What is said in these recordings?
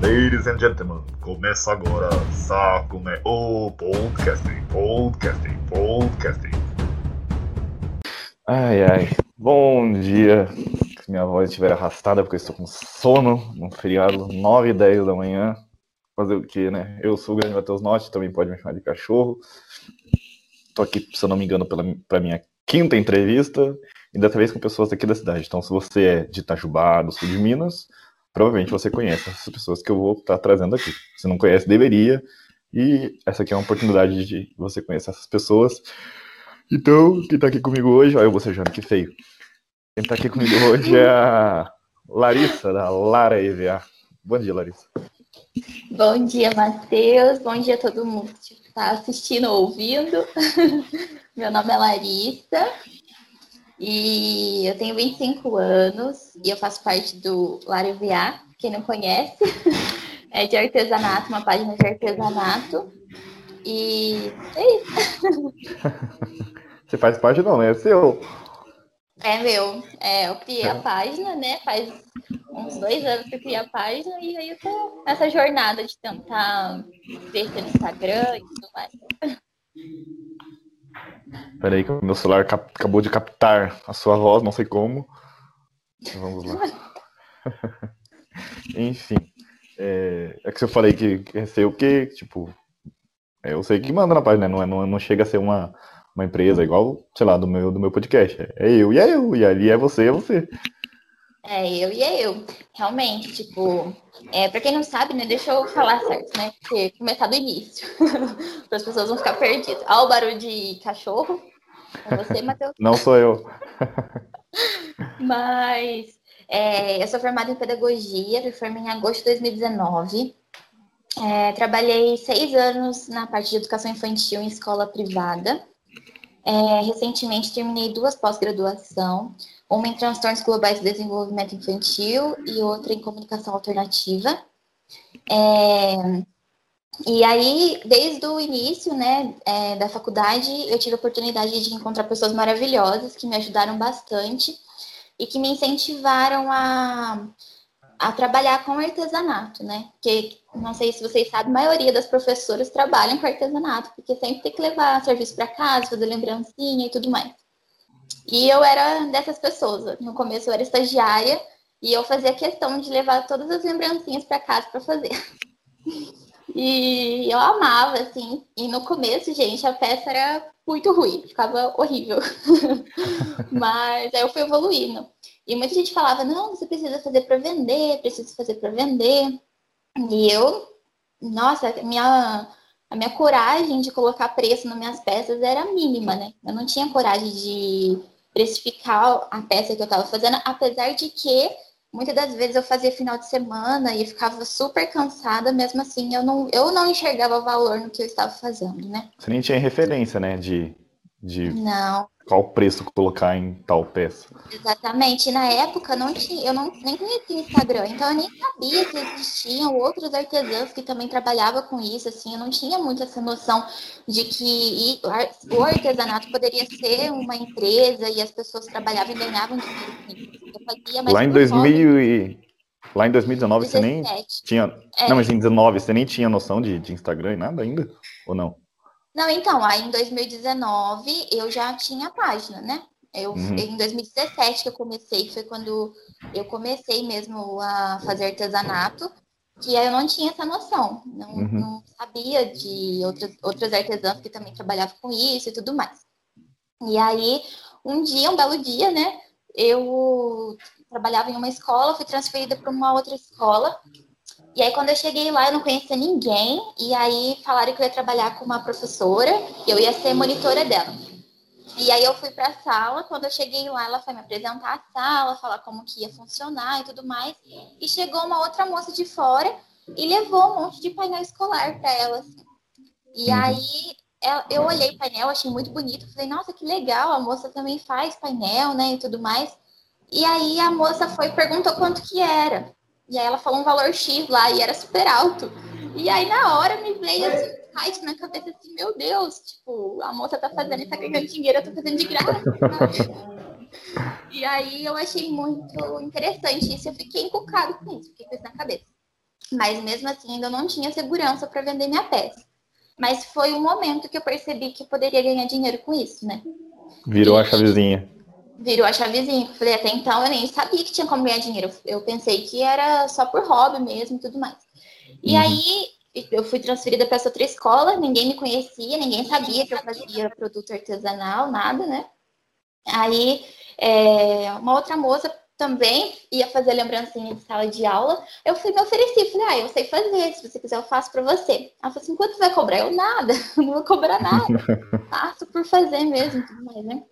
Ladies and gentlemen, começa agora Sacume o podcasting, podcasting, podcasting. Ai, ai. Bom dia. Se minha voz estiver arrastada porque eu estou com sono, num feriado 9 e 10 da manhã. Fazer o quê, né? Eu sou o grande Matheus Norte, também pode me chamar de cachorro. Tô aqui, se eu não me engano, pela, pra minha quinta entrevista, e dessa vez com pessoas daqui da cidade. Então, se você é de Itajubá, do sul de Minas, provavelmente você conhece essas pessoas que eu vou estar trazendo aqui. Se não conhece, deveria. E essa aqui é uma oportunidade de você conhecer essas pessoas. Então, quem tá aqui comigo hoje, olha eu bocejando, que feio. Quem tá aqui comigo hoje é a Larissa, da Lara EVA. Bom dia, Larissa. Bom dia, Matheus. Bom dia a todo mundo que está assistindo ou ouvindo. Meu nome é Larissa e eu tenho 25 anos e eu faço parte do Lara EVA. Quem não conhece, é de artesanato, uma página de artesanato. E é isso. Você faz parte não, né? É seu. É meu. É, eu criei a página, né? Faz uns dois anos que eu criei a página e aí eu tô nessa jornada de tentar crescer no Instagram e tudo mais. Peraí que o meu celular cap- acabou de captar a sua voz, não sei como. Vamos lá. Enfim. É, é que eu falei que, que é seu que, tipo, é, eu sei que manda na página, né? não, é, não, não chega a ser uma, uma empresa igual, sei lá, do meu, do meu podcast. É eu e é eu, e ali é você, é você. É eu e é eu. Realmente, tipo, é, pra quem não sabe, né? Deixa eu falar certo, né? Porque começar do início. para as pessoas não ficar perdidas. Olha o barulho de cachorro. É você, Matheus. Não sou eu. Mas é, eu sou formada em pedagogia, me formei em agosto de 2019. É, trabalhei seis anos na parte de educação infantil em escola privada. É, recentemente terminei duas pós-graduação, uma em transtornos globais de desenvolvimento infantil e outra em comunicação alternativa. É, e aí, desde o início né, é, da faculdade, eu tive a oportunidade de encontrar pessoas maravilhosas que me ajudaram bastante e que me incentivaram a, a trabalhar com artesanato, né? Porque, não sei se vocês sabem, a maioria das professoras trabalham com artesanato, porque sempre tem que levar serviço para casa, fazer lembrancinha e tudo mais. E eu era dessas pessoas. No começo eu era estagiária e eu fazia questão de levar todas as lembrancinhas para casa para fazer. E eu amava, assim. E no começo, gente, a peça era muito ruim, ficava horrível. Mas aí eu fui evoluindo. E muita gente falava: não, você precisa fazer para vender, precisa fazer para vender. E eu, nossa, minha, a minha coragem de colocar preço nas minhas peças era mínima, né? Eu não tinha coragem de precificar a peça que eu estava fazendo, apesar de que muitas das vezes eu fazia final de semana e ficava super cansada, mesmo assim eu não, eu não enxergava valor no que eu estava fazendo, né? Você nem tinha referência, né, de, de Não, qual preço colocar em tal peça. exatamente. Na época não tinha, eu não, nem conhecia Instagram, então eu nem sabia que existiam outros artesãos que também trabalhavam com isso, assim, eu não tinha muito essa noção de que o ar- o artesanato poderia ser uma empresa e as pessoas trabalhavam e ganhavam dinheiro. Eu fazia mais Lá em por hobby. 2000 e... Lá em 2019 você nem 17. tinha... É. Não, mas em 19 você nem tinha noção de, de Instagram e nada ainda? Ou não? Não, então, aí em 2019 eu já tinha a página, né? Eu, Uhum. Em 2017 que eu comecei, foi quando eu comecei mesmo a fazer artesanato, que aí eu não tinha essa noção, não, Uhum. não sabia de outras, outras artesãs que também trabalhavam com isso e tudo mais. E aí, um dia, um belo dia, né? Eu trabalhava em uma escola, fui transferida para uma outra escola. E aí, quando eu cheguei lá, eu não conhecia ninguém. E aí, falaram que eu ia trabalhar com uma professora, eu ia ser monitora dela. E aí, eu fui para a sala. Quando eu cheguei lá, ela foi me apresentar a sala, falar como que ia funcionar e tudo mais. E chegou uma outra moça de fora e levou um monte de painel escolar para ela. assim. E Uhum. aí, ela- eu olhei o painel, achei muito bonito. Falei, nossa, que legal, a moça também faz painel, né, e tudo mais. E aí, a moça foi e perguntou quanto que era. E aí, ela falou um valor X lá e era super alto. E aí, na hora, me veio assim, insight na cabeça assim, meu Deus, tipo, a moça tá fazendo e tá ganhando dinheiro, eu tô fazendo de graça. E aí eu achei muito interessante isso, eu fiquei encucado com isso, fiquei com isso na cabeça. Mas mesmo assim, ainda não tinha segurança para vender minha peça. Mas foi um momento que eu percebi que eu poderia ganhar dinheiro com isso, né? Virou e... a chavezinha. Virou a chavezinha. Falei, até então eu nem sabia que tinha como ganhar dinheiro. Eu pensei que era só por hobby mesmo e tudo mais. E uhum. aí eu fui transferida para essa outra escola, ninguém me conhecia, ninguém sabia que eu fazia produto artesanal, nada, né? Aí é, uma outra moça também ia fazer lembrancinha de sala de aula. Eu fui me ofereci, falei, ah, eu sei fazer, se você quiser eu faço para você. Ela falou assim, quanto você vai cobrar? Eu nada, não vou cobrar nada. Faço por fazer mesmo, tudo mais, né?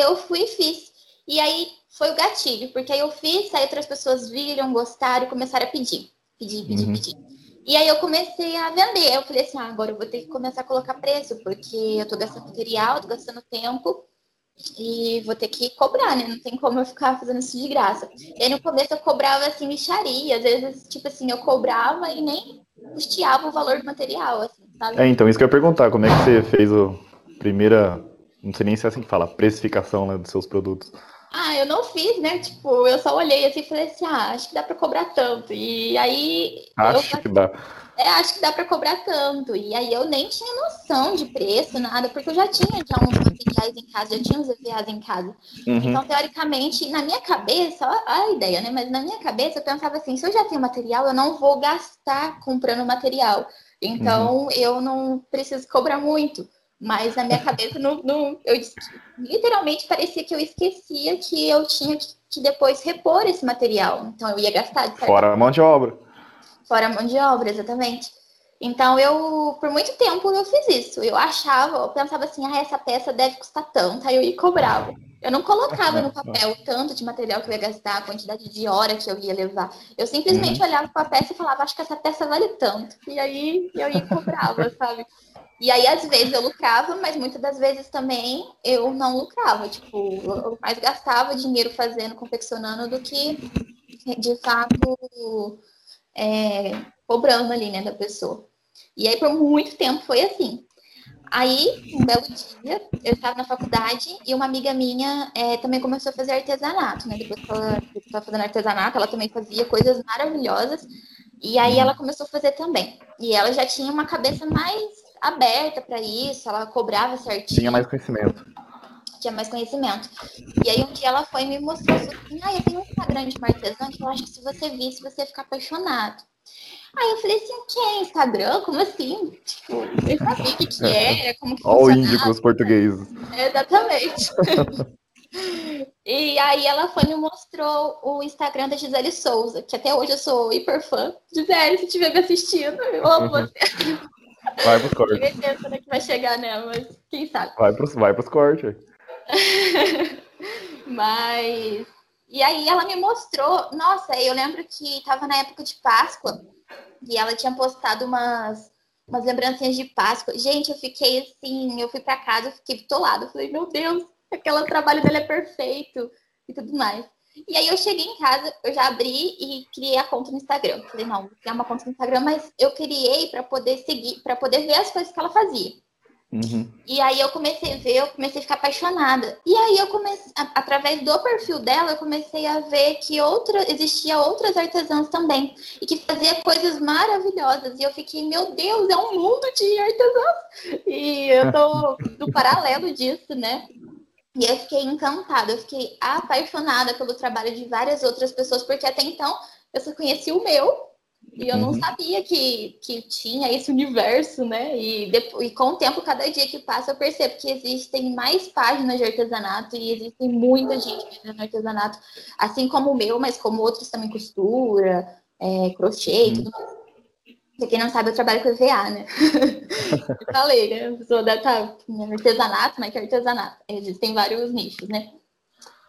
Eu fui e fiz. E aí foi o gatilho, porque aí eu fiz, aí outras pessoas viram, gostaram e começaram a pedir. Pedir, pedir, uhum. pedir. E aí eu comecei a vender. Eu falei assim, ah, agora eu vou ter que começar a colocar preço, porque eu tô gastando material, tô gastando tempo e vou ter que cobrar, né? Não tem como eu ficar fazendo isso de graça. E aí no começo eu cobrava assim, micharia. Às vezes, tipo assim, eu cobrava e nem custeava o valor do material, assim, sabe? É, então, isso que eu ia perguntar, como é que você fez a primeira, não sei nem se é assim que fala, precificação né, dos seus produtos. Ah, eu não fiz, né? Tipo, eu só olhei assim e falei assim, ah, acho que dá para cobrar tanto. E aí. Acho eu... que dá. É, acho que dá para cobrar tanto. E aí eu nem tinha noção de preço, nada, porque eu já tinha já uns materiais em casa, já tinha uns EVAs em casa. Uhum. Então, teoricamente, na minha cabeça, a ideia, né? Mas na minha cabeça eu pensava assim, se eu já tenho material, eu não vou gastar comprando material. Então, uhum. eu não preciso cobrar muito. Mas na minha cabeça, não, não, eu literalmente parecia que eu esquecia que eu tinha que, que depois repor esse material. Então eu ia gastar. De Fora a mão de obra. Fora a mão de obra, exatamente. Então eu, por muito tempo, eu fiz isso. Eu achava, eu pensava assim, ah, essa peça deve custar tanto, aí eu ia cobrava. Eu não colocava no papel o tanto de material que eu ia gastar, a quantidade de hora que eu ia levar. Eu simplesmente uhum. olhava para a peça e falava, acho que essa peça vale tanto. E aí eu ia cobrava, sabe? E aí, às vezes, eu lucrava, mas muitas das vezes também eu não lucrava. Tipo, eu mais gastava dinheiro fazendo, confeccionando, do que, de fato, é, cobrando ali, né, da pessoa. E aí, por muito tempo, foi assim. Aí, um belo dia, eu estava na faculdade e uma amiga minha é, também começou a fazer artesanato, né? Depois que ela estava fazendo artesanato, ela também fazia coisas maravilhosas. E aí ela começou a fazer também. E ela já tinha uma cabeça mais aberta para isso, ela cobrava certinho. Tinha mais conhecimento. Tinha mais conhecimento. E aí um dia ela foi e me mostrou assim, ah, eu tenho um Instagram de uma artesã que eu acho que se você visse, você ia ficar apaixonado. Aí eu falei assim, o que é Instagram? Como assim? Tipo, eu sabia o que, que era, como que Olha o índio com os portugueses. exatamente. e aí ela foi e me mostrou o Instagram da Gisele Souza, que até hoje eu sou hiper fã. Gisele, se estiver me assistindo, eu amo você. Vai pros cortes. Ninguém pensa né, que vai chegar nela, mas quem sabe. Vai pros, vai pros cortes. mas. E aí ela me mostrou. Nossa, eu lembro que tava na época de Páscoa e ela tinha postado umas, umas lembrancinhas de Páscoa. Gente, eu fiquei assim, eu fui para casa, eu fiquei bitolada. Falei, meu Deus, aquele trabalho dele é perfeito e tudo mais. E aí eu cheguei em casa, eu já abri e criei a conta no Instagram. Falei, não, vou criar uma conta no Instagram, mas eu criei para poder seguir, para poder ver as coisas que ela fazia. Uhum. E aí eu comecei a ver, eu comecei a ficar apaixonada. E aí eu comecei, através do perfil dela, eu comecei a ver que outra, existia outras artesãs também. E que fazia coisas maravilhosas. E eu fiquei, meu Deus, é um mundo de artesãs. E eu tô no paralelo disso, né? E eu fiquei encantada, eu fiquei apaixonada pelo trabalho de várias outras pessoas, porque até então eu só conhecia o meu e eu não uhum. sabia que, que tinha esse universo, né? E, depois, e com o tempo, cada dia que passa, eu percebo que existem mais páginas de artesanato e existem muita gente fazendo artesanato, assim como o meu, mas como outros também costura, é, crochê e tudo mais. Pra quem não sabe, eu trabalho com EVA, né? eu falei, né? A pessoa deve estar tá, artesanato, mas que artesanato? Existem vários nichos, né?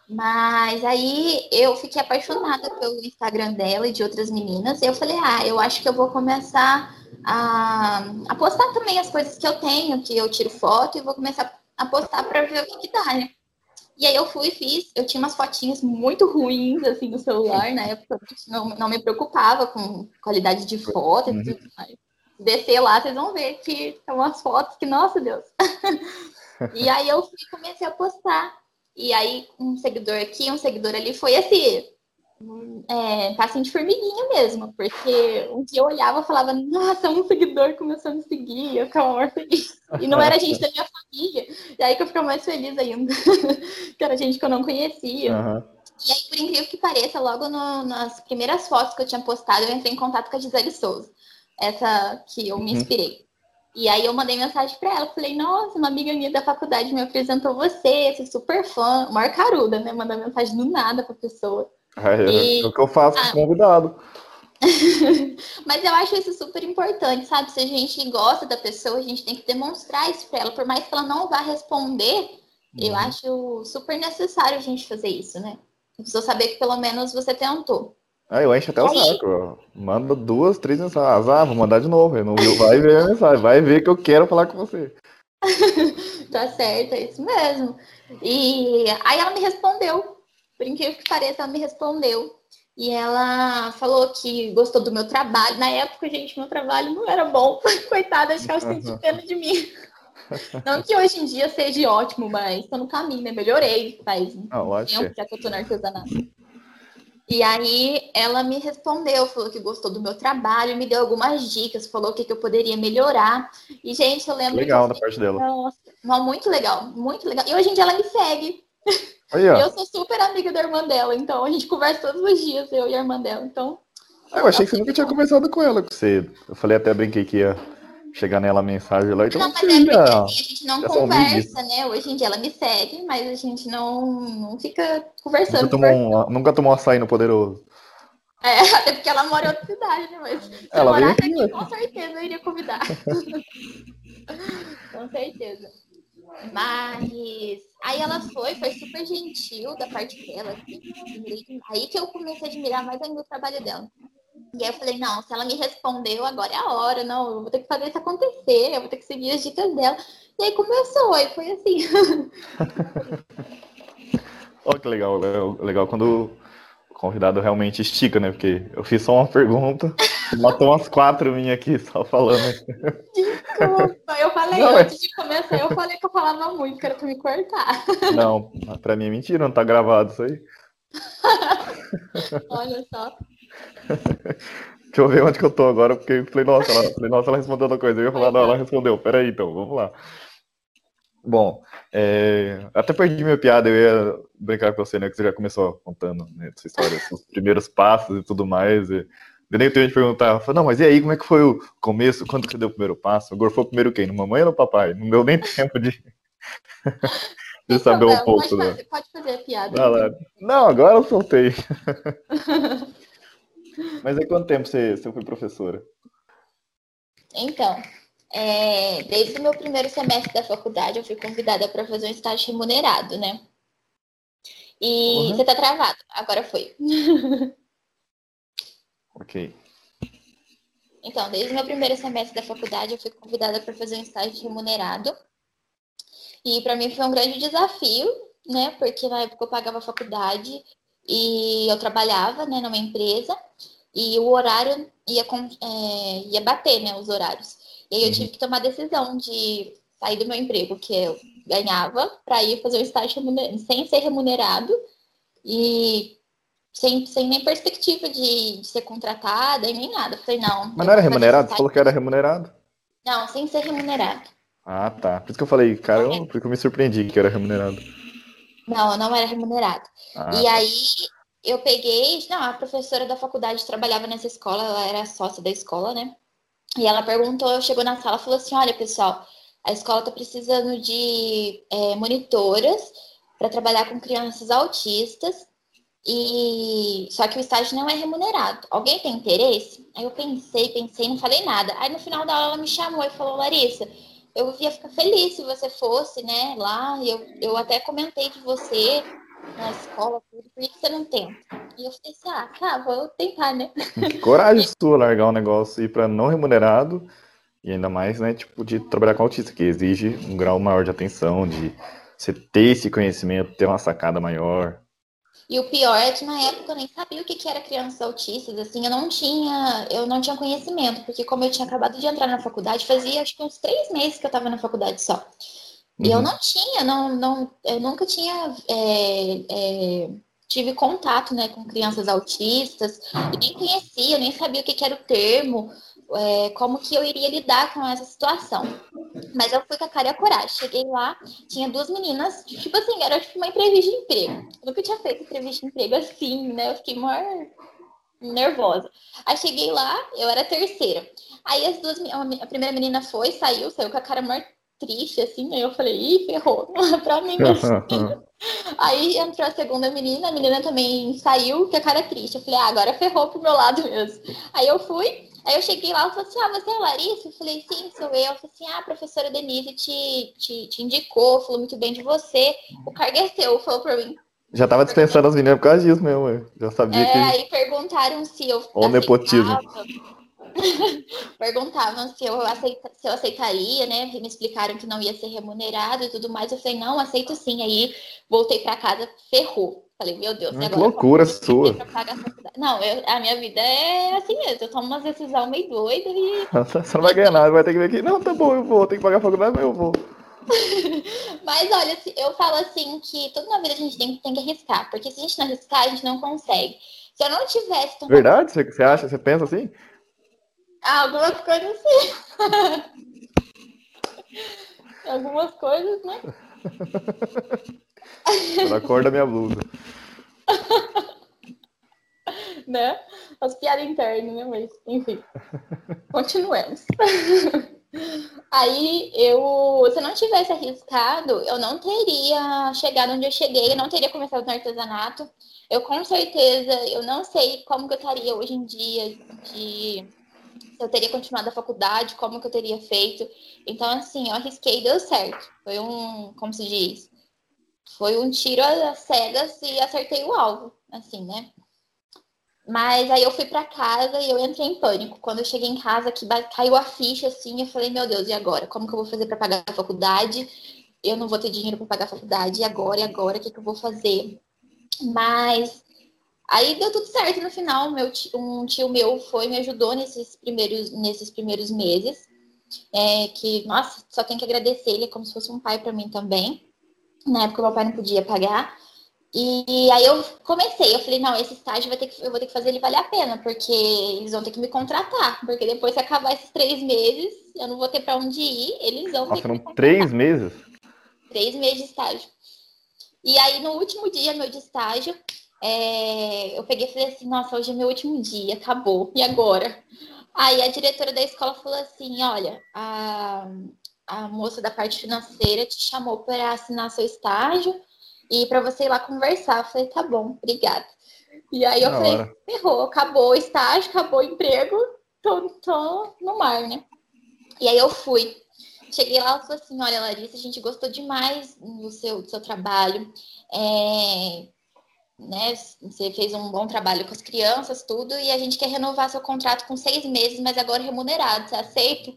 Mas aí eu fiquei apaixonada pelo Instagram dela e de outras meninas. E eu falei, ah, eu acho que eu vou começar a, a postar também as coisas que eu tenho, que eu tiro foto, e vou começar a postar para ver o que, que dá, né? E aí eu fui e fiz. Eu tinha umas fotinhas muito ruins, assim, no celular. Na época não, não me preocupava com qualidade de foto e tudo mais. Descer lá, vocês vão ver que são umas fotos que, nossa Deus. e aí eu fui comecei a postar. E aí um seguidor aqui, um seguidor ali, foi assim, é, de formiguinha mesmo, porque um dia eu olhava e falava, nossa, um seguidor começou a me seguir, eu ficava mais feliz. E não era gente da minha família, e aí que eu ficava mais feliz ainda, que era gente que eu não conhecia. Uhum. E aí, por incrível que pareça, logo no, nas primeiras fotos que eu tinha postado, eu entrei em contato com a Gisele Souza, essa que eu me uhum. inspirei. E aí eu mandei mensagem para ela, falei, nossa, uma amiga minha da faculdade me apresentou você, sou super fã, maior caruda, né? Mandar mensagem do nada pra pessoa. É, e... é o que eu faço com ah. convidado. Mas eu acho isso super importante, sabe? Se a gente gosta da pessoa, a gente tem que demonstrar isso para ela. Por mais que ela não vá responder, uhum. eu acho super necessário a gente fazer isso, né? A pessoa saber que pelo menos você tentou. Ah, eu encho até o saco. Manda duas, três mensagens. Ah, vou mandar de novo. Não vai ver a mensagem. Vai ver que eu quero falar com você. tá certo, é isso mesmo. E aí ela me respondeu por incrível que pareça, ela me respondeu. E ela falou que gostou do meu trabalho. Na época, gente, meu trabalho não era bom. Coitada, acho que ela sentiu pena de mim. Não que hoje em dia seja ótimo, mas estou no caminho, né? Melhorei faz ah, um tempo já que eu tô no artesanato. E aí ela me respondeu, falou que gostou do meu trabalho, me deu algumas dicas, falou o que, que eu poderia melhorar. E, gente, eu lembro. Legal da parte dela. Nossa, muito legal, muito legal. E hoje em dia ela me segue. Aí, eu sou super amiga da irmã dela, então a gente conversa todos os dias, eu e a irmã dela. Então. Ah, eu achei que você nunca tinha conversado com ela. Você... Eu falei até brinquei que ia chegar nela a mensagem lá. Então, não, mas é assim, a gente não conversa, né? Hoje em dia ela me segue, mas a gente não, não fica conversando. Nunca tomou, um, nunca tomou açaí no Poderoso. É, até porque ela mora em outra cidade, né? Mas se ela morasse aqui, aqui, com certeza eu iria convidar. com certeza. Mas aí ela foi, foi super gentil da parte dela. Assim, aí que eu comecei a admirar mais ainda o trabalho dela. E aí eu falei, não, se ela me respondeu, agora é a hora, não, eu vou ter que fazer isso acontecer, eu vou ter que seguir as dicas dela. E aí começou, e foi assim. Olha que legal, legal quando o convidado realmente estica, né? Porque eu fiz só uma pergunta, matou umas quatro minhas aqui só falando. Desculpa, eu falei não, antes de começar, eu falei que eu falava muito, que era pra me cortar. Não, pra mim é mentira, não tá gravado isso aí. Olha só. Deixa eu ver onde que eu tô agora, porque eu falei, nossa, ela, falei, nossa, ela respondeu outra coisa. Eu ia falar, não, ela respondeu. Peraí, então, vamos lá. Bom, é, até perdi minha piada, eu ia brincar com você, né? Que você já começou contando né, essa história, os primeiros passos e tudo mais. E, eu nem tenho gente perguntar, não, mas e aí, como é que foi o começo? Quando que você deu o primeiro passo? Agora foi o primeiro quem? No mamãe ou no papai? Não deu nem tempo de, de saber um pouco. Pode fazer, pode fazer a piada. Não, agora eu soltei. mas há quanto tempo você, você foi professora? Então, é, desde o meu primeiro semestre da faculdade, eu fui convidada para fazer um estágio remunerado, né? E uhum. você tá travado, agora foi. Ok. Então, desde o meu primeiro semestre da faculdade, eu fui convidada para fazer um estágio remunerado. E para mim foi um grande desafio, né? Porque na época eu pagava a faculdade e eu trabalhava né, numa empresa e o horário ia, é, ia bater, né? Os horários. E aí eu uhum. tive que tomar a decisão de sair do meu emprego, que eu ganhava, para ir fazer o estágio sem ser remunerado. E sem, sem nem perspectiva de, de ser contratada e nem nada. Eu falei, não. Mas não era remunerado? Você falou que era remunerado? Não, sem ser remunerado. Ah, tá. Por isso que eu falei, cara, eu, porque eu me surpreendi que era remunerado. Não, não era remunerado. Ah. E aí eu peguei, não, a professora da faculdade trabalhava nessa escola, ela era sócia da escola, né? E ela perguntou, chegou na sala e falou assim: olha, pessoal, a escola está precisando de é, monitoras para trabalhar com crianças autistas e só que o estágio não é remunerado. Alguém tem interesse? Aí eu pensei, pensei, não falei nada. Aí no final da aula ela me chamou e falou, Larissa, eu ia ficar feliz se você fosse, né, lá. Eu, eu até comentei de você na escola, tudo, por que você não tenta? E eu falei assim, ah, tá, vou tentar, né? Coragem sua largar um negócio e ir para não remunerado e ainda mais, né, tipo, de trabalhar com autista, que exige um grau maior de atenção, de você ter esse conhecimento, ter uma sacada maior. E o pior é que na época eu nem sabia o que, que era crianças autistas, assim, eu não tinha, eu não tinha conhecimento, porque como eu tinha acabado de entrar na faculdade, fazia acho que uns três meses que eu estava na faculdade só. E uhum. eu não tinha, não, não, eu nunca tinha é, é, tive contato né, com crianças autistas, nem conhecia, nem sabia o que, que era o termo, é, como que eu iria lidar com essa situação. Mas eu fui com a cara e a coragem. Cheguei lá, tinha duas meninas, tipo assim, era tipo uma entrevista de emprego. Eu nunca tinha feito entrevista de emprego assim, né? Eu fiquei maior nervosa. Aí cheguei lá, eu era terceira. Aí as duas, a primeira menina foi, saiu, saiu com a cara maior triste, assim, aí eu falei, ih, ferrou, não é pra mim mesmo. aí entrou a segunda menina, a menina também saiu com a cara triste. Eu falei, ah, agora ferrou pro meu lado mesmo. Aí eu fui, aí eu cheguei lá e falei assim, ah, você é a Larissa? Eu falei, sim, sou eu. Eu falei assim, ah, a professora Denise te, te, te indicou, falou muito bem de você. O cargo é seu, falou pra mim. Já tava dispensando as meninas por causa disso mesmo, eu já sabia é, que... aí perguntaram se eu O nepotismo. perguntavam se eu, aceita, se eu aceitaria, né? Me explicaram que não ia ser remunerado e tudo mais. Eu falei, não, aceito sim. Aí voltei para casa, ferrou. Falei, meu Deus, que loucura sua. Não, eu, a minha vida é assim mesmo. Eu tomo umas decisões meio doidas e. Você não vai ganhar nada, vai ter que vir aqui. Não, tá bom, eu vou, tem que pagar a faculdade, mas eu vou. mas olha, eu falo assim que tudo na vida a gente tem, tem que arriscar, porque se a gente não arriscar, a gente não consegue. Se eu não tivesse. Tomado... Verdade? Você, você acha, você pensa assim? Algumas coisas sim. Algumas coisas, né? Pela cor da minha blusa. né? As piadas internas, né? Mas, enfim. Continuemos. Aí eu, se eu não tivesse arriscado, eu não teria chegado onde eu cheguei, eu não teria começado no artesanato. Eu com certeza, eu não sei como que eu estaria hoje em dia de se eu teria continuado a faculdade, como que eu teria feito. Então, assim, eu arrisquei e deu certo. Foi um, como se diz, foi um tiro às cegas e acertei o alvo, assim, né? Mas aí eu fui para casa e eu entrei em pânico. Quando eu cheguei em casa, que caiu a ficha, assim, eu falei, meu Deus, e agora? Como que eu vou fazer para pagar a faculdade? Eu não vou ter dinheiro para pagar a faculdade, e agora? E agora? O que, que eu vou fazer? Mas Aí deu tudo certo no final. Meu tio, um tio meu foi me ajudou nesses primeiros, nesses primeiros meses. É, que, nossa, só tenho que agradecer ele, é como se fosse um pai para mim também. Na época, meu pai não podia pagar. E aí eu comecei, eu falei, não, esse estágio vai ter que, eu vou ter que fazer ele valer a pena, porque eles vão ter que me contratar, porque depois que acabar esses três meses, eu não vou ter para onde ir, eles vão Nossa, ter que três meses? Três meses de estágio. E aí, no último dia meu de estágio, é, eu peguei e falei assim, nossa, hoje é meu último dia, acabou, e agora? Aí a diretora da escola falou assim, olha, a, a moça da parte financeira te chamou para assinar seu estágio e para você ir lá conversar. Eu falei, tá bom, obrigada. E aí eu falei, ferrou, acabou o estágio, acabou o emprego, tô, tô no mar, né? E aí eu fui. Cheguei lá e falei assim, olha, Larissa, a gente gostou demais do seu, do seu trabalho. É, né? Você fez um bom trabalho com as crianças, tudo, e a gente quer renovar seu contrato com seis meses, mas agora remunerado. Você aceita?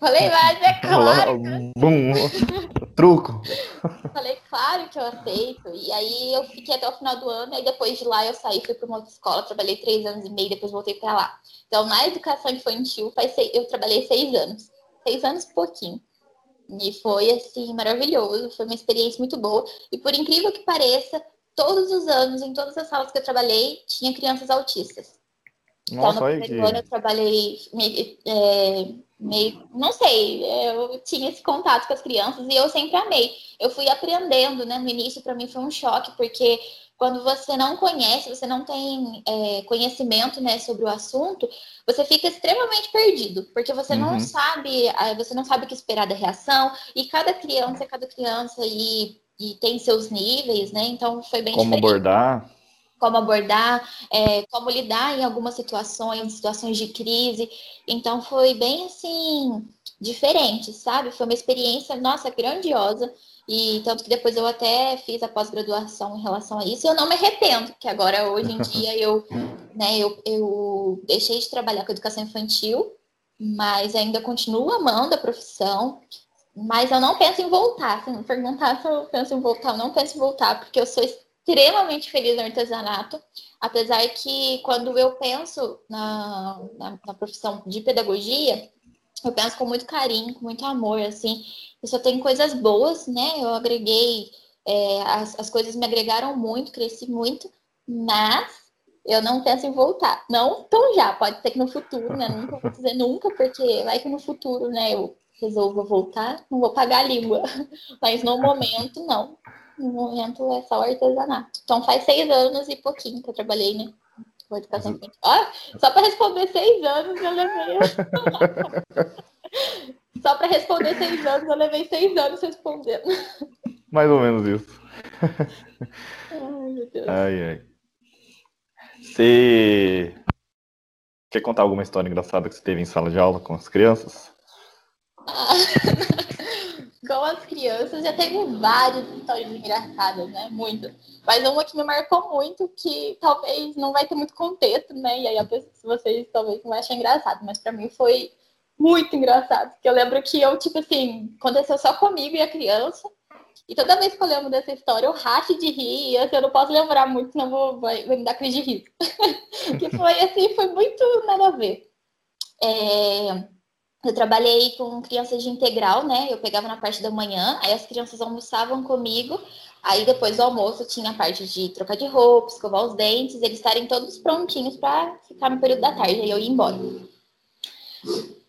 Falei, mas é claro. Bum, truco. Falei, claro que eu aceito. E aí eu fiquei até o final do ano, e depois de lá eu saí, fui para uma outra escola, trabalhei três anos e meio, depois voltei para lá. Então, na educação infantil, eu trabalhei seis anos. Seis anos e pouquinho. E foi, assim, maravilhoso. Foi uma experiência muito boa. E por incrível que pareça, todos os anos, em todas as salas que eu trabalhei, tinha crianças autistas. Nossa, então, no primeiro que... ano eu trabalhei meio, é, meio, não sei, eu tinha esse contato com as crianças e eu sempre amei. Eu fui aprendendo, né? No início para mim foi um choque, porque quando você não conhece, você não tem é, conhecimento né, sobre o assunto, você fica extremamente perdido, porque você uhum. não sabe, você não sabe o que esperar da reação, e cada criança cada criança, e e tem seus níveis, né? Então foi bem Como diferente. abordar. Como abordar, é, como lidar em algumas situações, em situações de crise. Então foi bem assim, diferente, sabe? Foi uma experiência, nossa, grandiosa. E tanto que depois eu até fiz a pós-graduação em relação a isso. E eu não me arrependo, que agora, hoje em dia, eu, né, eu, eu deixei de trabalhar com educação infantil, mas ainda continuo amando a profissão. Mas eu não penso em voltar. Se me perguntar se eu penso em voltar, eu não penso em voltar, porque eu sou extremamente feliz no artesanato. Apesar que quando eu penso na, na, na profissão de pedagogia, eu penso com muito carinho, com muito amor, assim. Eu só tenho coisas boas, né? Eu agreguei, é, as, as coisas me agregaram muito, cresci muito, Mas eu não penso em voltar. Não tão já, pode ser que no futuro, né? Nunca vou dizer nunca, porque vai que no futuro, né, eu resolvo voltar, não vou pagar a língua. Mas no momento, não. No momento é só o artesanato. Então faz seis anos e pouquinho que eu trabalhei, né? Com educação infantil. Ó, só para responder seis anos eu levei. só para responder seis anos, eu levei seis anos respondendo. Mais ou menos isso. Ai, meu Deus. Ai, ai. Você quer contar alguma história engraçada que você teve em sala de aula com as crianças? Com as crianças, já teve várias histórias engraçadas, né? Muitas. Mas uma que me marcou muito, que talvez não vai ter muito contexto, né? E aí a pessoa, vocês talvez não achar engraçado, mas para mim foi muito engraçado. Porque eu lembro que eu, tipo assim, aconteceu só comigo e a criança. E toda vez que eu lembro dessa história, eu racho de rir. Assim, eu não posso lembrar muito, senão vou, vai, vai me dar crise de rir. que foi assim, foi muito nada a ver. É, eu trabalhei com crianças de integral, né? Eu pegava na parte da manhã, aí as crianças almoçavam comigo, aí depois do almoço tinha a parte de trocar de roupa, escovar os dentes, eles estarem todos prontinhos para ficar no período da tarde, aí eu ia embora.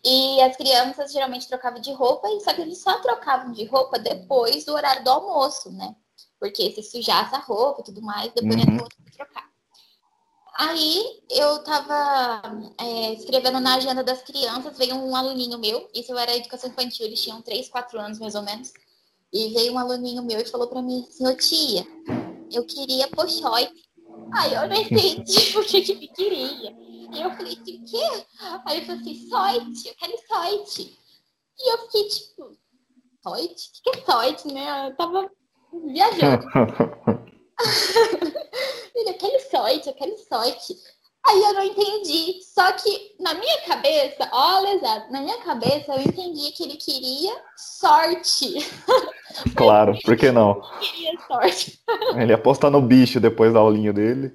E as crianças geralmente trocavam de roupa, só que eles só trocavam de roupa depois do horário do almoço, né? Porque se sujasse a roupa e tudo mais, depois uhum. ia trocar. Aí eu tava é, escrevendo na agenda das crianças, veio um aluninho meu, isso eu era educação infantil, eles tinham 3, 4 anos mais ou menos. E veio um aluninho meu e falou para mim, tia, eu queria pochoite. Aí eu não entendi o que, que ele queria. E eu falei o quê? Aí ele falou assim, sorte, eu quero sorte. E eu fiquei tipo, sorte? O que é sorte, né? Eu tava viajando. ele, eu quero sorte, quero sorte. Aí eu não entendi. Só que na minha cabeça, olha, exato, na minha cabeça eu entendi que ele queria sorte. Claro, por que não? Ele queria sorte. Ele ia apostar no bicho depois da aulinha dele.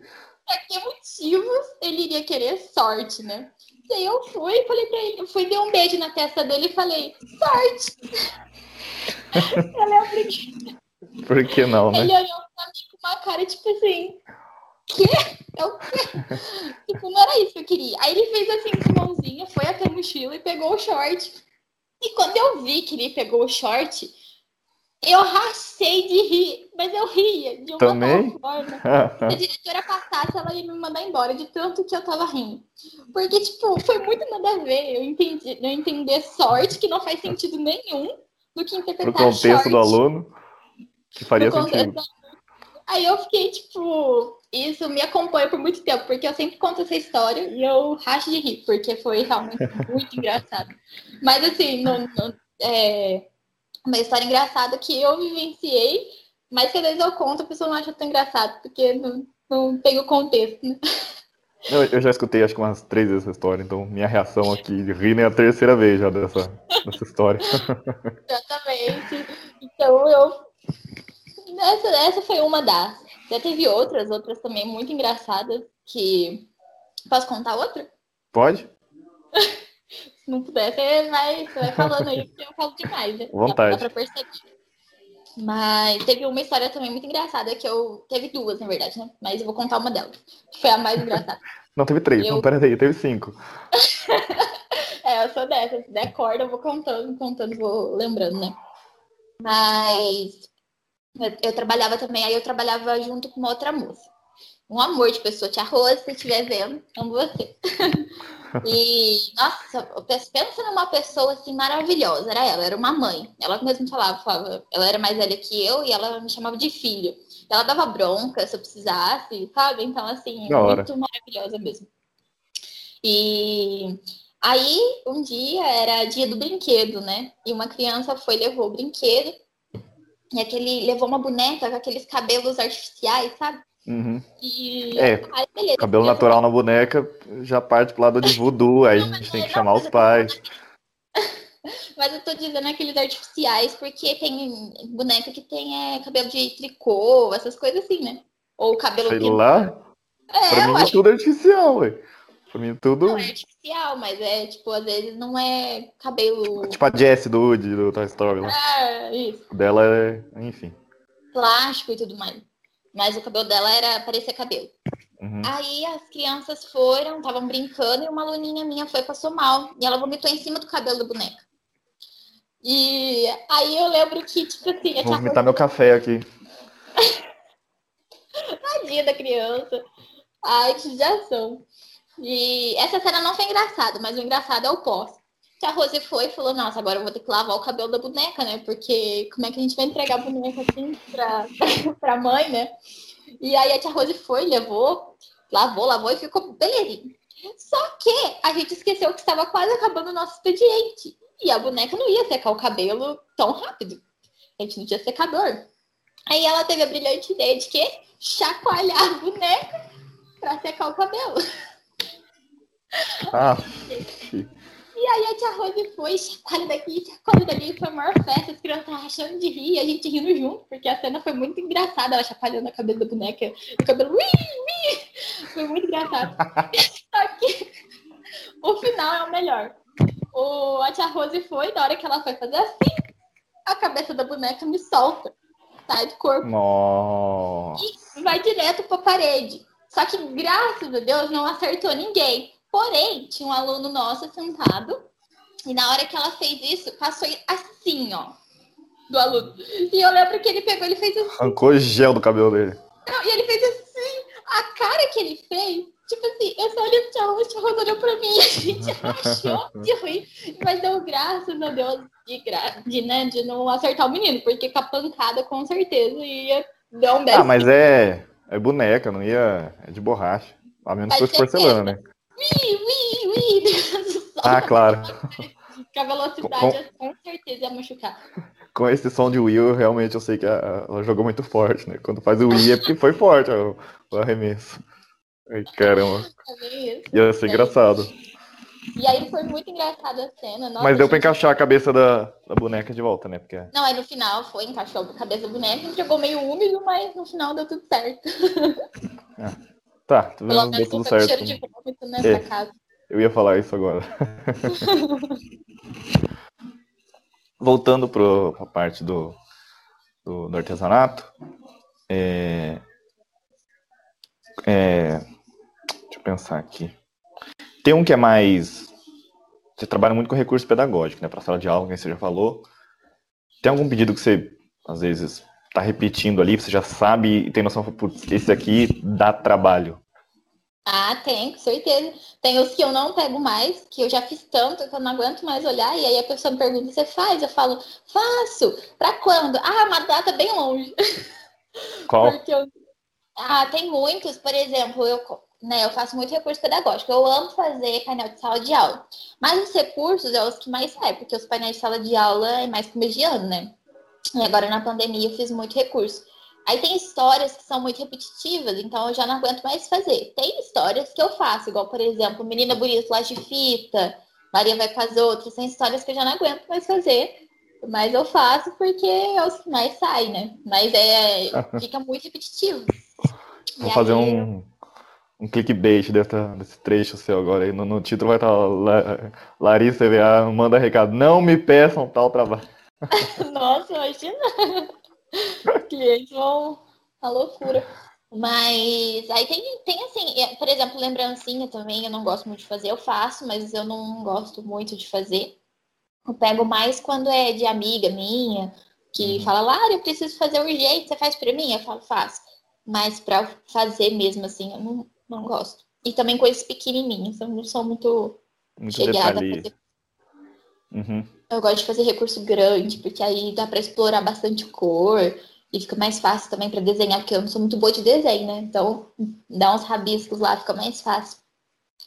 Por que motivos ele iria querer sorte, né? E aí eu fui e falei pra ele, eu fui dar um beijo na testa dele e falei, sorte! eu lembro que... Por que não, né? Ele olhou pra mim com uma cara, tipo assim, quê? É o quê? tipo, não era isso que eu queria. Aí ele fez assim com a mãozinha, foi até a mochila e pegou o short. E quando eu vi que ele pegou o short, eu rachei de rir, mas eu ria de uma Também? forma. Se a diretora passasse, ela ia me mandar embora de tanto que eu tava rindo. Porque, tipo, foi muito nada a ver. Eu entendi, eu entender sorte, que não faz sentido nenhum, do que interpretar Pro contexto short, do aluno, que faria sentido. Aí eu fiquei, tipo, isso me acompanha por muito tempo, porque eu sempre conto essa história e eu racho de rir, porque foi realmente muito engraçado. Mas assim, no, no, é uma história engraçada que eu vivenciei, mas que às vezes eu conto, a pessoa não acha tão engraçado, porque não, não tem o contexto, né? Eu, eu já escutei acho que umas três vezes essa história, então minha reação aqui de rir é a terceira vez já dessa, dessa história. Exatamente. Então eu. Essa, essa foi uma das. Já teve outras, outras também muito engraçadas, que. Posso contar outra? Pode? Se não puder, você vai, você vai falando aí, porque eu falo demais, né? Vontade. Dá, dá pra perceber. Mas teve uma história também muito engraçada, que eu. Teve duas, na verdade, né? Mas eu vou contar uma delas, que foi a mais engraçada. Não, teve três, Eu- não, peraí, teve cinco. É, eu sou dessa. Se der corda, eu vou contando, contando, vou lembrando, né? Mas eu, trabalhava também, aí eu trabalhava junto com uma outra moça. Um amor de pessoa, tia Rose, se estiver vendo, amo você. E, nossa, pensa numa pessoa assim maravilhosa, era ela, era uma mãe. Ela mesmo falava, falava, ela era mais velha que eu e ela me chamava de filho. Ela dava bronca se eu precisasse, sabe? Então, assim, Da hora. muito maravilhosa mesmo. E aí, um dia era dia do brinquedo, né? E uma criança foi levou o brinquedo e aquele levou uma boneca com aqueles cabelos artificiais, sabe? Uhum. E É, aí, beleza, Cabelo natural na boneca já parte pro lado de voodoo, aí a gente tem que chamar os pais. Mas eu tô dizendo aqueles artificiais porque tem boneca que tem é, cabelo de tricô, essas coisas assim, né? Ou cabelo Sei lá, É, pra mim é tudo artificial, ué. Pra mim é tudo. não é artificial, mas é tipo, às vezes não é cabelo. Tipo a Jessie do do Toy Story lá. Ah, isso, O dela é. Enfim. plástico e tudo mais. Mas o cabelo dela era parecia cabelo. Uhum. Aí as crianças foram, estavam brincando, e uma aluninha minha foi, passou mal. E ela vomitou em cima do cabelo da boneca. E aí eu lembro que, tipo assim, Vou vomitar meu café aqui. Tadinha da criança. Ai, que judiação. E essa cena não foi engraçada, mas o engraçado é o pós. Que a Rose foi e falou, nossa, agora eu vou ter que lavar o cabelo da boneca, né? Porque como é que a gente vai entregar a boneca assim pra, pra mãe, né? E aí a tia Rose foi, levou, lavou, lavou e ficou belezinha. Só que a gente esqueceu que estava quase acabando o nosso expediente. E a boneca não ia secar o cabelo tão rápido. A gente não tinha secador. Aí ela teve a brilhante ideia de que chacoalhar a boneca para secar o cabelo. Ah, E aí a tia Rose foi, chacoalha daqui, chacoalha dali, foi a maior festa, as crianças achando de rir, e a gente rindo junto, porque a cena foi muito engraçada, ela chacoalhando a cabeça da boneca, o cabelo, ui, ui, foi muito engraçado. Só que o final é o melhor. O, a tia Rose foi, na hora que ela foi fazer assim, a cabeça da boneca me solta, sai do corpo nossa. e vai direto pra parede. Só que, graças a Deus, não acertou ninguém. Porém, tinha um aluno nosso sentado, e na hora que ela fez isso, passou assim, ó, do aluno. E eu lembro que ele pegou, ele fez assim, Arrancou gel do cabelo dele. não, e ele fez assim, a cara que ele fez, tipo assim, eu só olhei pro Rose, o Rose olhou pra mim, e a gente achou de rir, mas deu graças a Deus de, gra... de, né, de não acertar o menino, porque com a pancada, com certeza, ia dar um beijo. Ah, mas é, é boneca, não ia. É de borracha. A menos que fosse porcelana, né? Ui, ui, ui, Ah, claro. Com a velocidade, com certeza ia machucar. Com esse som de Will, realmente eu sei que a- ela jogou muito forte, né? Quando faz o Wii é porque foi forte o, o arremesso. Ai, caramba. Ia ser engraçado. E aí foi muito engraçada a cena. Nossa, Mas deu pra gente. encaixar a cabeça da, da boneca de volta, né? Porque Não, aí no final foi, encaixou a cabeça do boneco, entregou meio úmido, mas no final deu tudo certo. Tá, tudo Pelo menos tudo certo. cheiro de vômito nessa É. casa. Eu ia falar isso agora. Voltando pro, pra parte do, do, do artesanato. É, é, deixa eu pensar aqui. Tem um que é mais. Você trabalha muito com recurso pedagógico, né? Para sala de aula, que você já falou. Tem algum pedido que você, às vezes, tá repetindo ali, você já sabe e tem noção, putz, esse aqui dá trabalho. Ah, tem, com certeza. Tem os que eu não pego mais, que eu já fiz tanto que eu não aguento mais olhar, e aí a pessoa me pergunta, você faz? Eu falo, faço. Pra quando? Ah, uma data bem longe. Qual? Porque eu... Ah, tem muitos, por exemplo, eu, né, eu faço muito recurso pedagógico. Eu amo fazer painel de sala de aula. Mas os recursos é os que mais saem, porque os painéis de sala de aula é mais pro mediano, né? E agora na pandemia eu fiz muito recurso. Aí tem histórias que são muito repetitivas, então eu já não aguento mais fazer. Tem histórias que eu faço, igual, por exemplo, Menina Bonita Laje de Fita, Maria vai com as outras. Tem histórias que eu já não aguento mais fazer. Mas eu faço porque é os que mais saem, né? Mas é, fica muito repetitivo. Vou E fazer aí- um, um clickbait dessa, desse trecho seu agora aí. No, no título vai estar La, Larissa manda recado. Não me peçam tal trabalho. Nossa, imagina. Clientes vão a loucura. Mas aí tem, tem assim, é, por exemplo, lembrancinha também, eu não gosto muito de fazer, eu faço, mas eu não gosto muito de fazer. Eu pego mais quando é de amiga minha, que Uhum. fala, Lara, eu preciso fazer urgente, você faz pra mim? Eu falo, faço. Mas pra fazer mesmo assim, eu não, não gosto. E também coisas pequenininhas, eu não sou muito Muito chegada a detalhe. fazer Uhum. Eu gosto de fazer recurso grande, porque aí dá pra explorar bastante cor e fica mais fácil também pra desenhar, porque eu não sou muito boa de desenho, né? Então, dá uns rabiscos lá, fica mais fácil.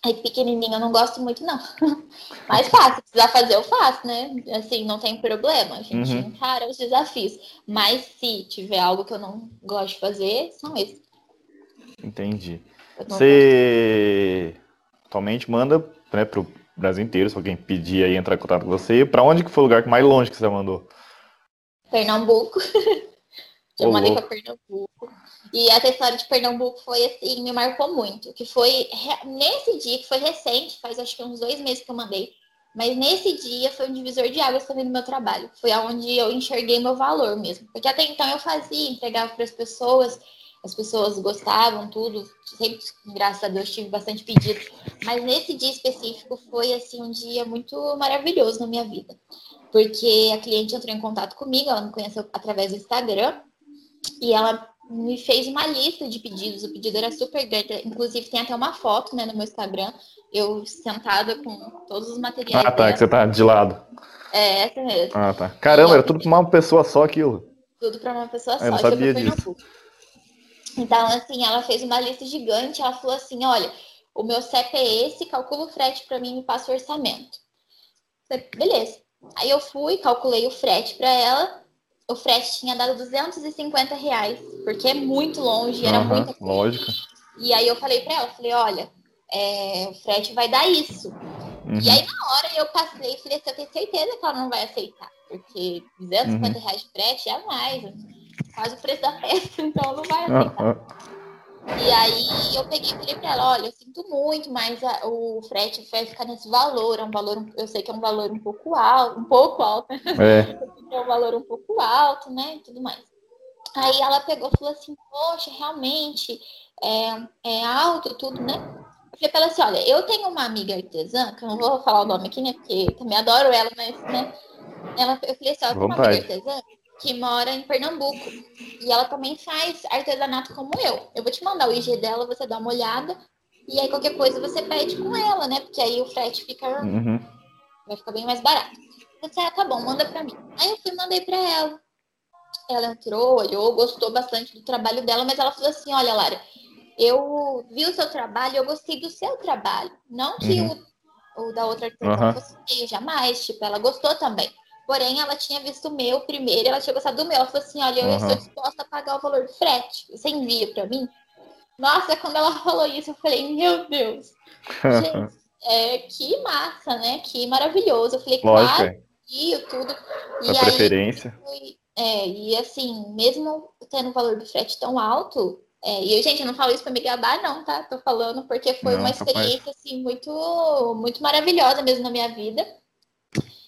Aí pequenininho eu não gosto muito, não. Mais fácil, se precisar fazer, eu faço, né? Assim, não tem problema. A gente Uhum. encara os desafios. Mas se tiver algo que eu não gosto de fazer, são esses. Entendi. Você atualmente manda né, pro Brasil inteiro, se alguém pedir aí entrar em contato com você. Pra onde que foi o lugar mais longe que você mandou? Pernambuco. Ô, mandei pra louco. Pernambuco. E essa história de Pernambuco foi assim, me marcou muito. Que foi nesse dia, que foi recente, faz acho que uns dois meses que eu mandei. Mas nesse dia foi um divisor de águas também no meu trabalho. Foi aonde eu enxerguei meu valor mesmo. Porque até então eu fazia, entregava para as pessoas. As pessoas gostavam, tudo. Sempre, graças a Deus, tive bastante pedido. Mas nesse dia específico foi assim um dia muito maravilhoso na minha vida. Porque a cliente entrou em contato comigo, ela me conheceu através do Instagram, e ela me fez uma lista de pedidos. O pedido era super grande. Inclusive, tem até uma foto né, no meu Instagram, eu sentada com todos os materiais. Ah, tá, dela. que você tá de lado. É, essa mesmo. Ah, tá. Caramba, era tudo pra uma pessoa só aquilo. Tudo pra uma pessoa só. Eu não sabia disso. Então, assim, ela fez uma lista gigante. Ela falou assim: olha, o meu CEP é esse, calcula o frete para mim e passa o orçamento. Falei, Beleza. Aí eu fui, calculei o frete para ela. O frete tinha dado 250 reais, porque é muito longe, era uhum, muita coisa. Lógico. E aí eu falei para ela, falei, olha, é, o frete vai dar isso. Uhum. E aí na hora eu passei e falei assim, eu tenho certeza que ela não vai aceitar, porque 250 uhum. reais de frete é mais quase o preço da festa, então não vai aceitar. E aí eu peguei e falei pra ela, olha, eu sinto muito, mas a, o frete vai ficar nesse valor, é um valor, eu sei que é um valor um pouco alto, um pouco alto, é, é um valor um pouco alto, né, e tudo mais. Aí ela pegou e falou assim, poxa, realmente é, é alto tudo, né? Eu falei pra ela assim, olha, eu tenho uma amiga artesã, que eu não vou falar o nome aqui, né, porque eu também adoro ela, mas, né, ela, eu falei assim, olha, eu tenho uma amiga artesã que mora em Pernambuco. E ela também faz artesanato como eu. Eu vou te mandar o IG dela, você dá uma olhada. E aí qualquer coisa você pede com ela, né? Porque aí o frete fica. Uhum. Vai ficar bem mais barato. Eu disse, ah, tá bom, manda pra mim. Aí eu fui mandei pra ela. Ela entrou, olhou, gostou bastante do trabalho dela, mas ela falou assim: olha, Lara, eu vi o seu trabalho, eu gostei do seu trabalho. Não que uhum. o, o, da outra artesã uhum. fosse feio, jamais. Tipo, ela gostou também. Porém, ela tinha visto o meu primeiro, ela tinha gostado do meu. Ela falou assim: olha, eu uhum. estou disposta a pagar o valor do frete. Você envia para mim? Nossa, quando ela falou isso, eu falei: meu Deus. Gente, é, que massa, né? Que maravilhoso. Eu falei: Lógico, claro, envio tudo. E a aí, preferência. É, e assim, mesmo tendo o valor do frete tão alto, é, e eu, gente, eu não falo isso para me gabar, não, tá? Tô falando porque foi não, uma experiência, assim, muito, muito maravilhosa mesmo na minha vida.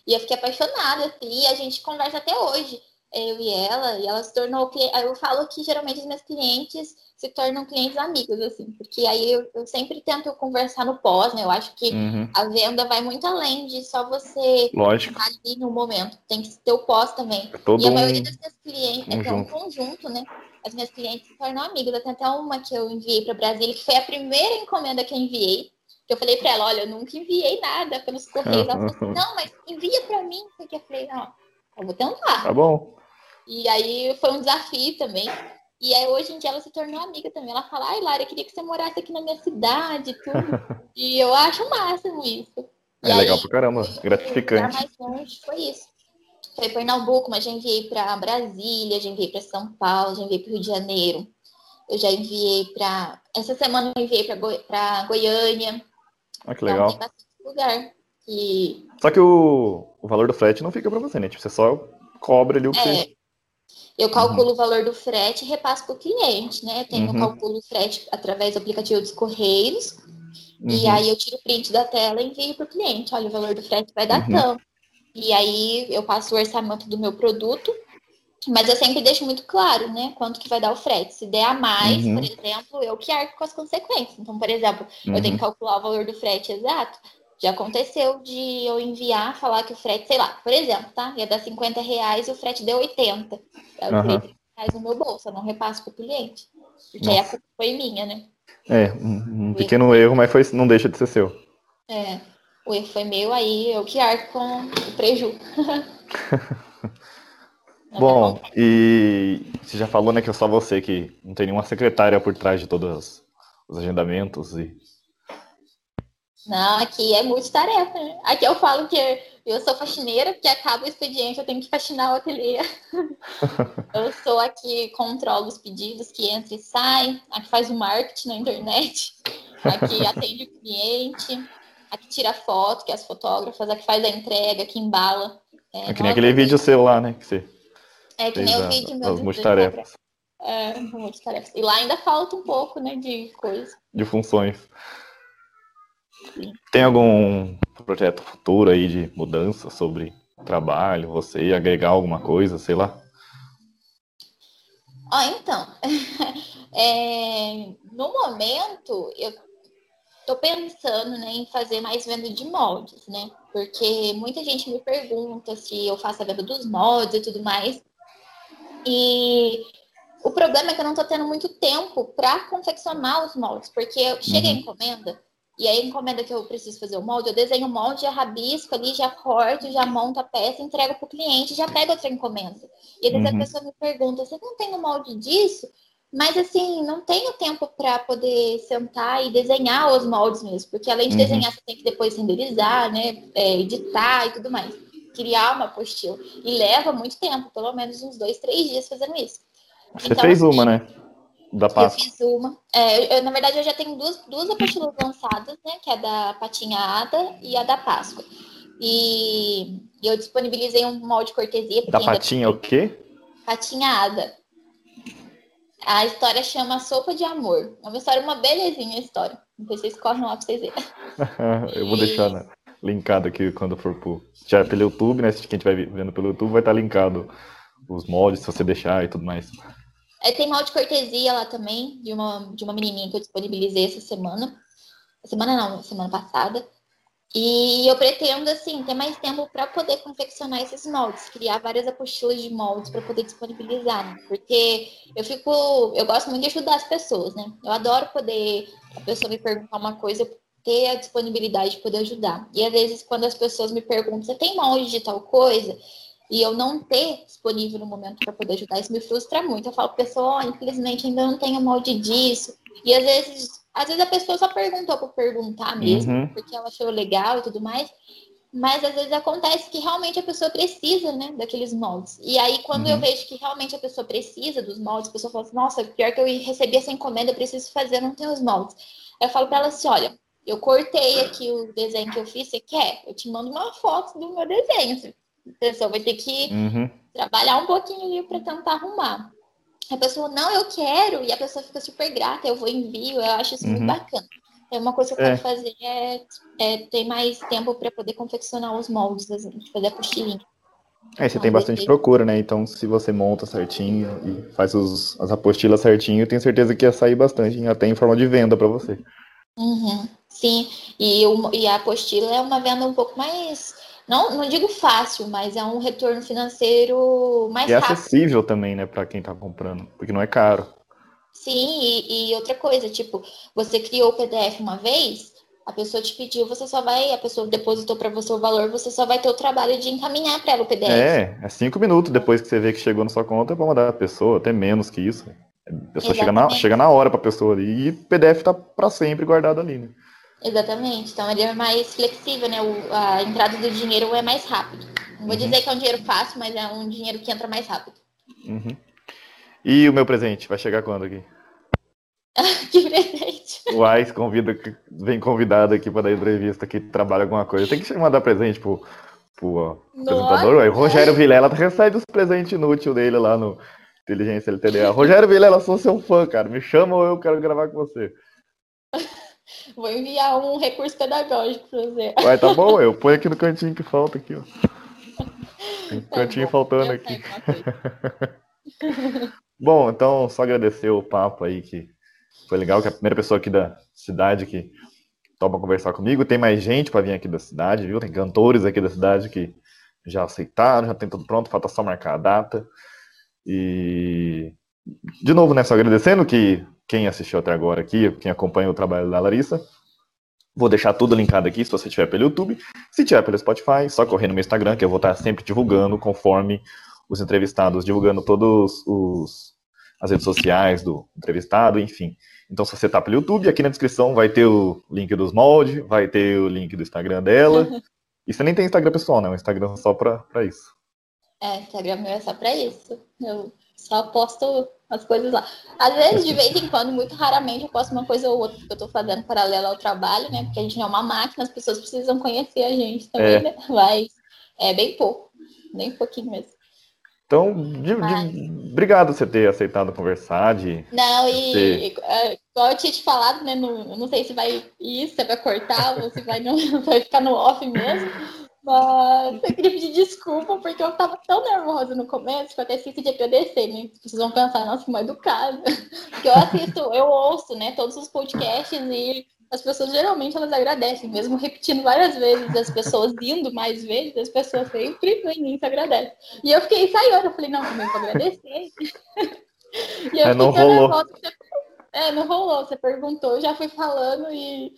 E eu fiquei apaixonada, assim, e a gente conversa até hoje, eu e ela, e ela se tornou Eu falo que geralmente os meus clientes se tornam clientes amigos, assim, porque aí eu, eu sempre tento conversar no pós, né? Eu acho que uhum. a venda vai muito além de só você Lógico. estar ali no momento. Tem que ter o pós também. É todo e a um maioria das minhas clientes conjunto. é um conjunto, né? As minhas clientes se tornam amigas. Tem até uma que eu enviei para Brasília, que foi a primeira encomenda que eu enviei eu falei para ela, olha, eu nunca enviei nada pelos correios. Ela falou assim, não, mas envia para mim. Porque eu falei, não, eu vou tentar. Tá bom. E aí foi um desafio também. E aí hoje em dia ela se tornou amiga também. Ela fala, ai, Lara, eu queria que você morasse aqui na minha cidade e tudo. e eu acho o máximo isso. E é aí, legal pra caramba, gratificante. mais longe foi isso. Foi Pernambuco, mas já enviei para Brasília, já enviei para São Paulo, já enviei para Rio de Janeiro. Eu já enviei para. Essa semana eu enviei para Goi... Goiânia. Ah, que legal. Então, tem bastante lugar. E... Só que o, o valor do frete não fica para você, né? Tipo, você só cobra ali o que é. você... Eu calculo uhum. o valor do frete e repasso para o cliente, né? Tenho uhum. calculo o frete através do aplicativo dos Correios. Uhum. E aí eu tiro o print da tela e envio para o cliente. Olha, o valor do frete vai dar uhum. tanto. E aí eu passo o orçamento do meu produto mas eu sempre deixo muito claro, né? Quanto que vai dar o frete. Se der a mais, uhum. por exemplo, eu que arco com as consequências. Então, por exemplo, uhum. eu tenho que uhum. calcular o valor do frete exato. Já aconteceu de eu enviar, falar que o frete, sei lá, por exemplo, tá? Ia dar 50 reais e o frete deu 80. Eu uhum. 30 reais no meu bolso, eu não repasso para o cliente. Porque Nossa. aí a culpa foi minha, né? É, um, um pequeno erro, mas foi, não deixa de ser seu. É, o erro foi meu, aí eu que arco com o prejuízo. Bom, e você já falou, né, que é só você que não tem nenhuma secretária por trás de todos os agendamentos e... Não, aqui é multitarefa, né? Aqui eu falo que eu sou faxineira, porque acaba o expediente, eu tenho que faxinar o ateliê. eu sou aqui controlo os pedidos que entra e sai, aqui faz o marketing na internet, aqui atende o cliente, aqui tira foto, que é as fotógrafas, aqui faz a entrega, aqui embala. É, é que nem aquele vídeo seu lá, né? Que você é que nem o vídeo meu. As multitarefas. É, multitarefas. E lá ainda falta um pouco, né, de coisa. De funções. Sim. Tem algum projeto futuro aí de mudança sobre trabalho, você agregar alguma coisa, sei lá? Ó, então, é, no momento, eu tô pensando né, em fazer mais venda de moldes, né? Porque muita gente me pergunta se eu faço a venda dos moldes e tudo mais. E o problema é que eu não tô tendo muito tempo para confeccionar os moldes, porque chega uhum. a encomenda, e aí a encomenda que eu preciso fazer o molde, eu desenho o molde, já rabisco ali, já corto, já monto a peça, entrego para o cliente, já pego outra encomenda. E às vezes uhum. a pessoa me pergunta, você não tem o molde disso? Mas assim, não tenho tempo para poder sentar e desenhar os moldes mesmo, porque além de uhum. desenhar, você tem que depois renderizar, né? É, editar e tudo mais. Criar uma apostila. E leva muito tempo, pelo menos uns dois, três dias fazendo isso. Você então, fez uma, assim, né? Da Páscoa. Eu fiz uma. É, eu, na verdade, eu já tenho duas, duas apostilas lançadas, né? Que é a da Patinha Ada e a da Páscoa. E eu disponibilizei um molde cortesia. Da Patinha o quê? Patinha Ada. A história chama Sopa de Amor. É uma história, uma belezinha a história. Depois vocês correm lá pra vocês verem. eu vou deixar né, linkado aqui quando for pro. Já pelo YouTube, né? Se quem estiver vendo pelo YouTube, vai estar linkado os moldes, se você deixar e tudo mais. É, tem molde cortesia lá também, de uma, de uma menininha que eu disponibilizei essa semana. Semana não, semana passada. E eu pretendo, assim, ter mais tempo para poder confeccionar esses moldes, criar várias apostilas de moldes para poder disponibilizar, né? Porque eu fico, eu gosto muito de ajudar as pessoas, né? Eu adoro poder, a pessoa me perguntar uma coisa, ter a disponibilidade de poder ajudar. E às vezes, quando as pessoas me perguntam, você tem molde de tal coisa? e eu não ter disponível no momento para poder ajudar, isso me frustra muito. Eu falo, pessoa, oh, infelizmente ainda não tenho molde disso. E às vezes, às vezes a pessoa só perguntou por perguntar mesmo, uhum. porque ela achou legal e tudo mais. Mas às vezes acontece que realmente a pessoa precisa, né, daqueles moldes. E aí, quando uhum. eu vejo que realmente a pessoa precisa dos moldes, a pessoa fala assim, nossa, pior que eu recebi essa encomenda, eu preciso fazer, não tenho os moldes. Eu falo para ela assim, olha, eu cortei aqui o desenho que eu fiz, você quer? Eu te mando uma foto do meu desenho. A pessoa vai ter que uhum. trabalhar um pouquinho ali para tentar arrumar. A pessoa, não, eu quero, e a pessoa fica super grata, eu vou envio, eu acho isso uhum. muito bacana. Então, uma coisa que eu é. quero fazer é, é ter mais tempo para poder confeccionar os moldes, assim, fazer a postilinha. É, você tem bastante procura, né? Então, se você monta certinho e faz os, as apostilas certinho, eu tenho certeza que ia sair bastante, até em forma de venda para você. Uhum, sim, e, o, e a apostila é uma venda um pouco mais não, não digo fácil, mas é um retorno financeiro mais e rápido. E acessível também, né, para quem está comprando, porque não é caro. Sim, e, e, outra coisa, tipo, você criou o PDF uma vez, a pessoa te pediu, você só vai, a pessoa depositou para você o valor, você só vai ter o trabalho de encaminhar para ela o PDF. É, é cinco minutos depois que você vê que chegou na sua conta para mandar a pessoa, até menos que isso. A pessoa chega na, chega na hora para a pessoa ali e o PDF está para sempre guardado ali, né? Exatamente. Então ele é mais flexível, né? O, a entrada do dinheiro é mais rápido. Não vou uhum. dizer que é um dinheiro fácil, mas é um dinheiro que entra mais rápido. Uhum. E o meu presente vai chegar quando aqui? que presente? O Ais convida, vem convidado aqui para dar entrevista que trabalha alguma coisa. Tem que mandar presente pro, pro apresentador. O Rogério Vilela recebe os presentes inúteis dele lá no Inteligência LTDA. Rogério Vilela, sou seu fã, cara. Me chama ou eu quero gravar com você. Vou enviar um recurso pedagógico para você. Vai, tá bom, eu ponho aqui no cantinho que falta aqui, ó. Tem tá cantinho bom, faltando aqui. bom, então só agradecer o papo aí que foi legal, que é a primeira pessoa aqui da cidade que topa conversar comigo. Tem mais gente para vir aqui da cidade, viu? Tem cantores aqui da cidade que já aceitaram, já tem tudo pronto, falta só marcar a data. E de novo, né, só agradecendo que quem assistiu até agora aqui, quem acompanha o trabalho da Larissa. Vou deixar tudo linkado aqui se você estiver pelo YouTube. Se tiver pelo Spotify, só correr no meu Instagram, que eu vou estar sempre divulgando conforme os entrevistados, divulgando todos os as redes sociais do entrevistado, enfim. Então, se você está pelo YouTube, aqui na descrição vai ter o link dos moldes, vai ter o link do Instagram dela. e você nem tem Instagram pessoal, né? O Instagram só para isso. É, Instagram meu é só para isso. Eu só posto as coisas lá. Às vezes, de vez em quando, muito raramente, eu posto uma coisa ou outra que eu tô fazendo paralela ao trabalho, né? Porque a gente não é uma máquina, as pessoas precisam conhecer a gente também, é. né? Mas é bem pouco, bem pouquinho mesmo. Então, de, Mas... de, obrigado por você ter aceitado conversar. De, não, e ter... É, igual eu tinha te falado, né? No, não sei se vai isso, se vai cortar ou se vai, não, vai ficar no off mesmo. Mas eu queria pedir desculpa, porque eu tava tão nervosa no começo que eu até esqueci de agradecer, né? Vocês vão pensar, nossa, que mal educada. Porque eu assisto, eu ouço, né, todos os podcasts e as pessoas geralmente elas agradecem, mesmo repetindo várias vezes, as pessoas indo mais vezes, as pessoas sempre no início agradecem. E eu fiquei ensaiando, eu falei, não, também vou agradecer. e eu é, não rolou. Nervosa, é, não rolou. Você perguntou, eu já fui falando e.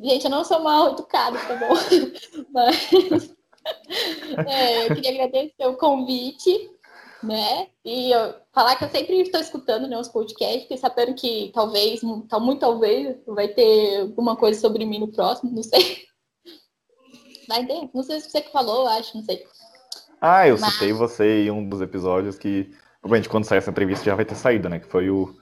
Gente, eu não sou mal educada, tá bom? Mas. É, eu queria agradecer o convite, né? E eu, falar que eu sempre estou escutando né, os podcasts, sabendo que talvez, tá muito talvez, vai ter alguma coisa sobre mim no próximo, não sei. Vai ter, não sei se você que falou, acho, não sei. Ah, eu Mas... citei você em um dos episódios que, provavelmente, quando sair essa entrevista já vai ter saído, né? Que foi o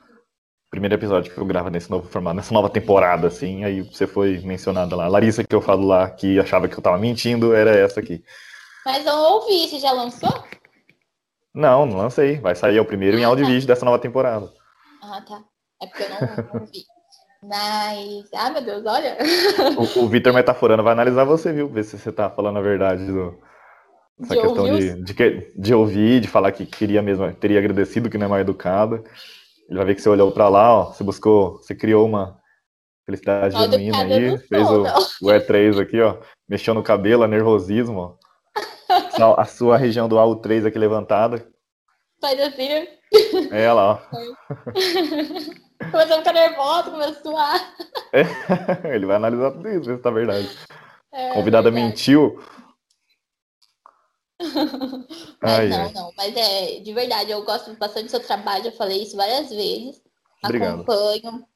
primeiro episódio que eu gravo nesse novo formato, nessa nova temporada, assim, aí você foi mencionada lá. Larissa, que eu falo lá, que achava que eu tava mentindo, era essa aqui. Mas eu ouvi, você já lançou? Não, não lancei. Vai sair o primeiro ah, em áudio tá. vídeo dessa nova temporada. Ah, tá. É porque eu não, não vi. Mas, ah, meu Deus, olha. O, o Vitor Metaforando vai analisar você, viu? Ver se você tá falando a verdade do, essa de questão de, de, de, ouvir, de falar que queria mesmo, teria agradecido que não é mal educada. Ele vai ver que você olhou para lá, ó, você buscou, você criou uma felicidade genuína aí, fez o, o, E3 aqui, ó, mexeu no cabelo, nervosismo, ó. A sua região do AU3 aqui levantada. Faz assim, né? É, lá, ó. Começou a ficar nervosa, começou a suar. É, ele vai analisar tudo isso, ver se tá verdade. É, Convidada verdade. mentiu. mas Ai, não, é. não. Mas é, de verdade, eu gosto bastante do seu trabalho, eu falei isso várias vezes. Obrigado. Acompanho.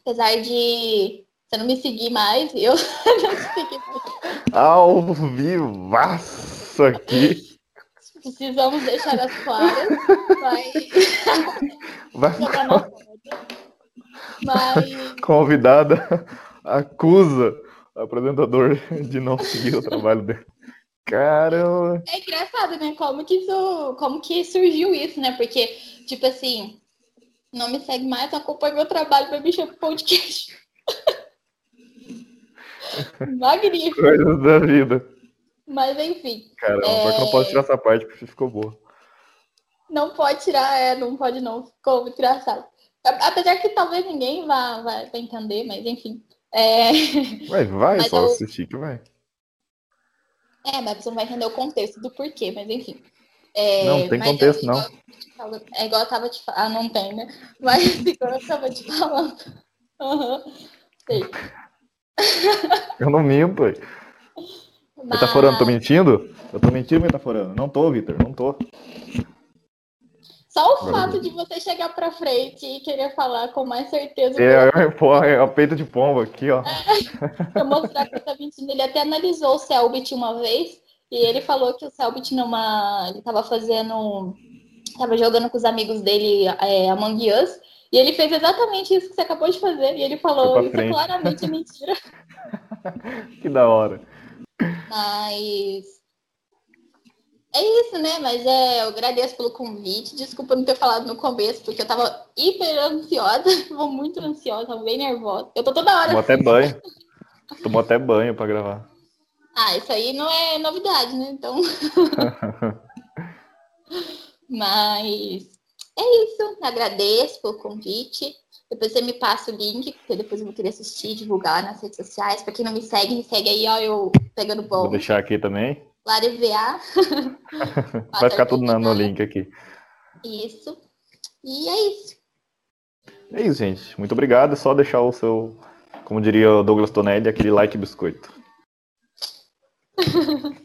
Apesar de você não me seguir mais, eu não segui mais. Ao vivaço aqui. Precisamos deixar as claras. Vai. Vai Mas... Convidada acusa o apresentador de não seguir o trabalho dele. Caramba! É engraçado, né? Como que, isso, como que surgiu isso, né? Porque, tipo assim, não me segue mais, acompanha meu trabalho pra mexer pro podcast. Magnífico. Coisas da vida. Mas enfim. Caramba, é... que não posso tirar essa parte porque ficou boa. Não pode tirar, é, não pode não. Ficou muito engraçado. Apesar que talvez ninguém vá, vá entender, mas enfim. É... Vai, vai, mas só eu... assistir que vai. É, mas você não vai entender o contexto do porquê, mas enfim. É, não, tem contexto, eu, não. é igual eu tava te falando. Ah, não tem, né? Mas igual eu tava te falando. Uhum. Sei. Eu não minto. Mas... Metaforando, tô mentindo? Eu tô mentindo, metaforando? Não tô, Vitor, não tô. Só o fato de você chegar pra frente e querer falar com mais certeza. É, é, porra, é a peito de pomba aqui, ó. É, pra mostrar que tá mentindo. Ele até analisou o Selbit uma vez e ele falou que o Selbit numa. Ele tava fazendo. Tava jogando com os amigos dele é, Among Us. E ele fez exatamente isso que você acabou de fazer. E ele falou, isso é claramente mentira. que da hora. Mas é isso, né? Mas é, eu agradeço pelo convite. Desculpa não ter falado no começo, porque eu tava hiper ansiosa, vou muito ansiosa, tava bem nervosa. Eu tô toda hora. Tomou até banho. Tomou até banho pra gravar. Ah, isso aí não é novidade, né? Então. Mas é isso. Agradeço pelo convite. Depois você me passa o link, porque depois eu vou querer assistir, divulgar nas redes sociais. Pra quem não me segue, me segue aí, ó, eu pegando bom. Vou deixar aqui também. Larivear. Vai ficar tudo no, no link aqui. Isso. E é isso. É isso, gente. Muito obrigado. É só deixar o seu, como diria o Douglas Tonelli, aquele like biscoito.